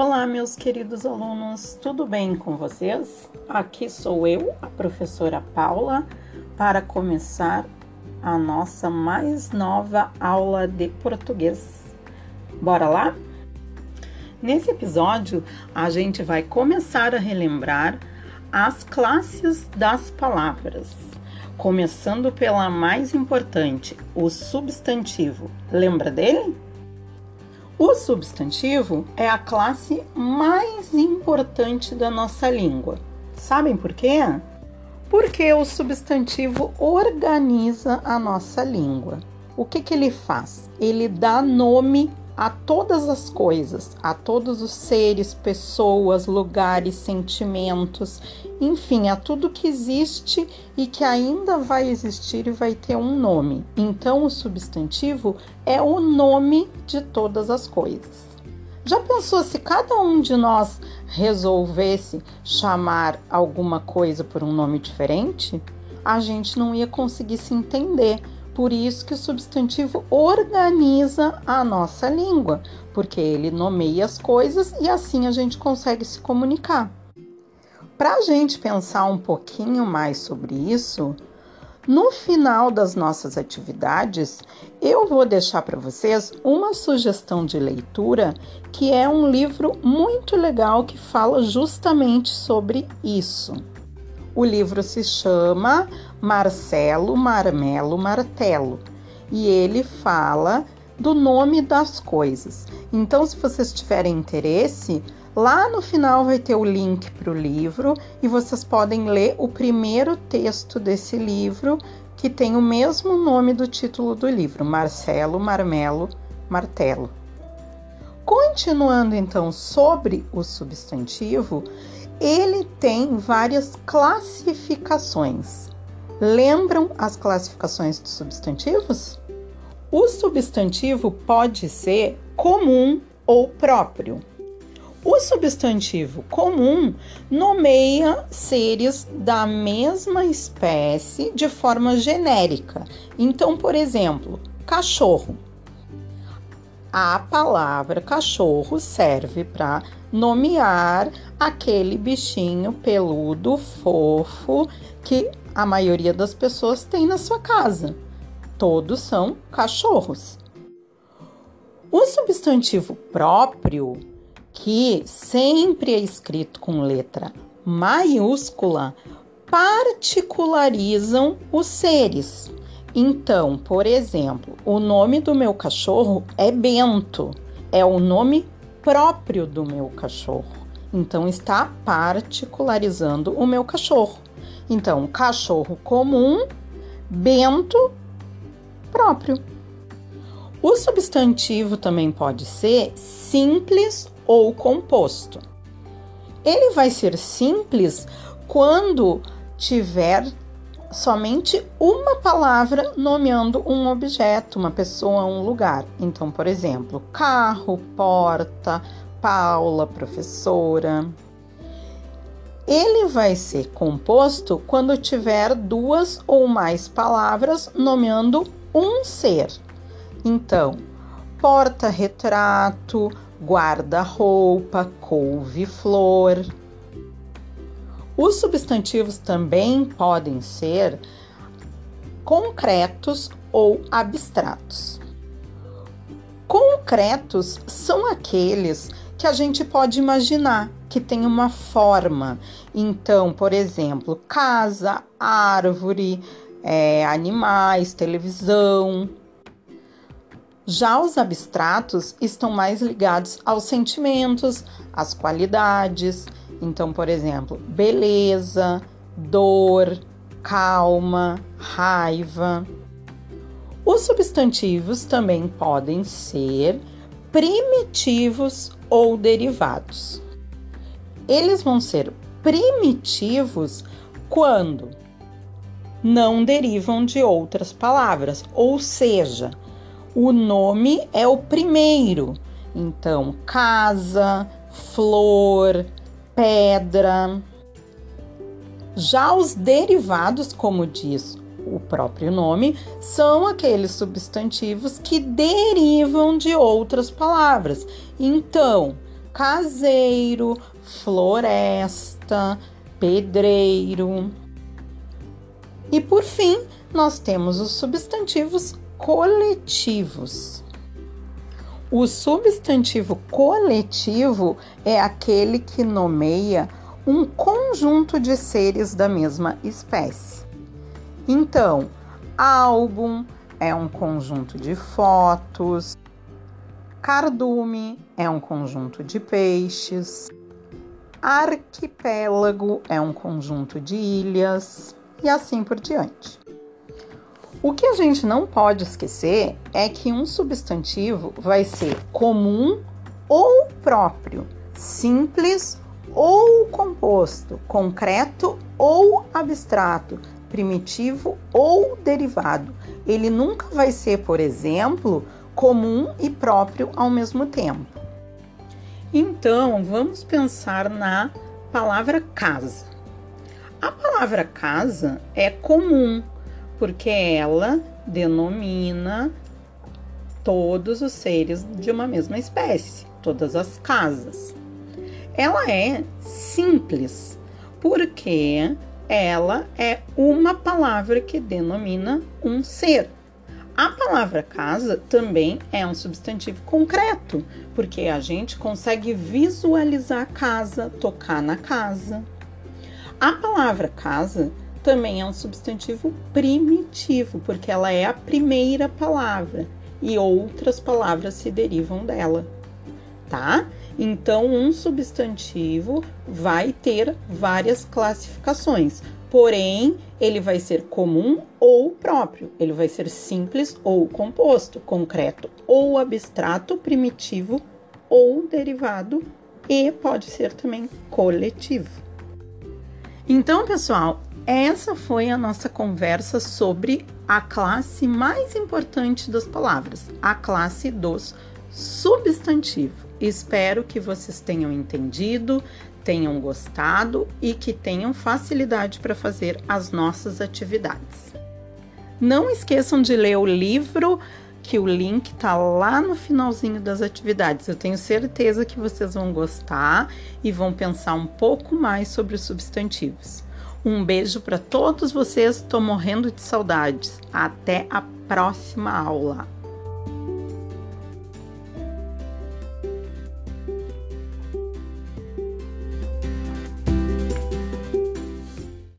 Olá, meus queridos alunos, tudo bem com vocês? Aqui sou eu, a professora Paula, para começar a nossa mais nova aula de português. Bora lá? Nesse episódio, a gente vai começar a relembrar as classes das palavras, começando pela mais importante, o substantivo. Lembra dele? O substantivo é a classe mais importante da nossa língua. Sabem por quê? Porque o substantivo organiza a nossa língua. O que, que ele faz? Ele dá nome a todas as coisas, a todos os seres, pessoas, lugares, sentimentos, enfim, a tudo que existe e que ainda vai existir e vai ter um nome. Então, o substantivo é o nome de todas as coisas. Já pensou se cada um de nós resolvesse chamar alguma coisa por um nome diferente? A gente não ia conseguir se entender por isso que o substantivo organiza a nossa língua, porque ele nomeia as coisas e assim a gente consegue se comunicar. Para a gente pensar um pouquinho mais sobre isso, no final das nossas atividades, eu vou deixar para vocês uma sugestão de leitura que é um livro muito legal que fala justamente sobre isso. O livro se chama Marcelo Marmelo Martelo e ele fala do nome das coisas. Então, se vocês tiverem interesse, lá no final vai ter o link para o livro e vocês podem ler o primeiro texto desse livro que tem o mesmo nome do título do livro, Marcelo Marmelo Martelo. Continuando então sobre o substantivo, ele tem várias classificações. Lembram as classificações dos substantivos? O substantivo pode ser comum ou próprio. O substantivo comum nomeia seres da mesma espécie de forma genérica. Então, por exemplo, cachorro. A palavra cachorro serve para nomear aquele bichinho peludo, fofo, que a maioria das pessoas tem na sua casa. Todos são cachorros. O substantivo próprio, que sempre é escrito com letra maiúscula, particularizam os seres. Então, por exemplo, o nome do meu cachorro é Bento, é o nome próprio do meu cachorro. Então, está particularizando o meu cachorro. Então, cachorro comum, bento próprio. O substantivo também pode ser simples ou composto. Ele vai ser simples quando tiver somente uma palavra nomeando um objeto, uma pessoa, um lugar. Então, por exemplo, carro, porta, Paula, professora. Ele vai ser composto quando tiver duas ou mais palavras nomeando um ser. Então, porta-retrato, guarda-roupa, couve-flor. Os substantivos também podem ser concretos ou abstratos. Concretos são aqueles que a gente pode imaginar que tem uma forma. Então, por exemplo, casa, árvore, é, animais, televisão. Já os abstratos estão mais ligados aos sentimentos, às qualidades. Então, por exemplo, beleza, dor, calma, raiva. Os substantivos também podem ser primitivos ou derivados. Eles vão ser primitivos quando não derivam de outras palavras, ou seja, o nome é o primeiro. Então, casa, flor, pedra. Já os derivados, como diz o próprio nome, são aqueles substantivos que derivam de outras palavras. Então, caseiro, floresta, pedreiro. E por fim, nós temos os substantivos coletivos. O substantivo coletivo é aquele que nomeia um conjunto de seres da mesma espécie. Então, álbum é um conjunto de fotos, cardume é um conjunto de peixes, arquipélago é um conjunto de ilhas e assim por diante. O que a gente não pode esquecer é que um substantivo vai ser comum ou próprio, simples ou composto, concreto ou abstrato, primitivo ou derivado. Ele nunca vai ser, por exemplo, comum e próprio ao mesmo tempo. Então, vamos pensar na palavra casa. A palavra casa é comum porque ela denomina todos os seres de uma mesma espécie, todas as casas. Ela é simples porque ela é uma palavra que denomina um ser. A palavra casa também é um substantivo concreto, porque a gente consegue visualizar a casa, tocar na casa. A palavra casa também é um substantivo primitivo, porque ela é a primeira palavra e outras palavras se derivam dela, tá? Então, um substantivo vai ter várias classificações, porém, ele vai ser comum ou próprio, ele vai ser simples ou composto, concreto ou abstrato, primitivo ou derivado e pode ser também coletivo. Então, pessoal, essa foi a nossa conversa sobre a classe mais importante das palavras, a classe dos substantivos. Espero que vocês tenham entendido, tenham gostado e que tenham facilidade para fazer as nossas atividades. Não esqueçam de ler o livro, que o link está lá no finalzinho das atividades. Eu tenho certeza que vocês vão gostar e vão pensar um pouco mais sobre os substantivos. Um beijo para todos vocês, estou morrendo de saudades. Até a próxima aula.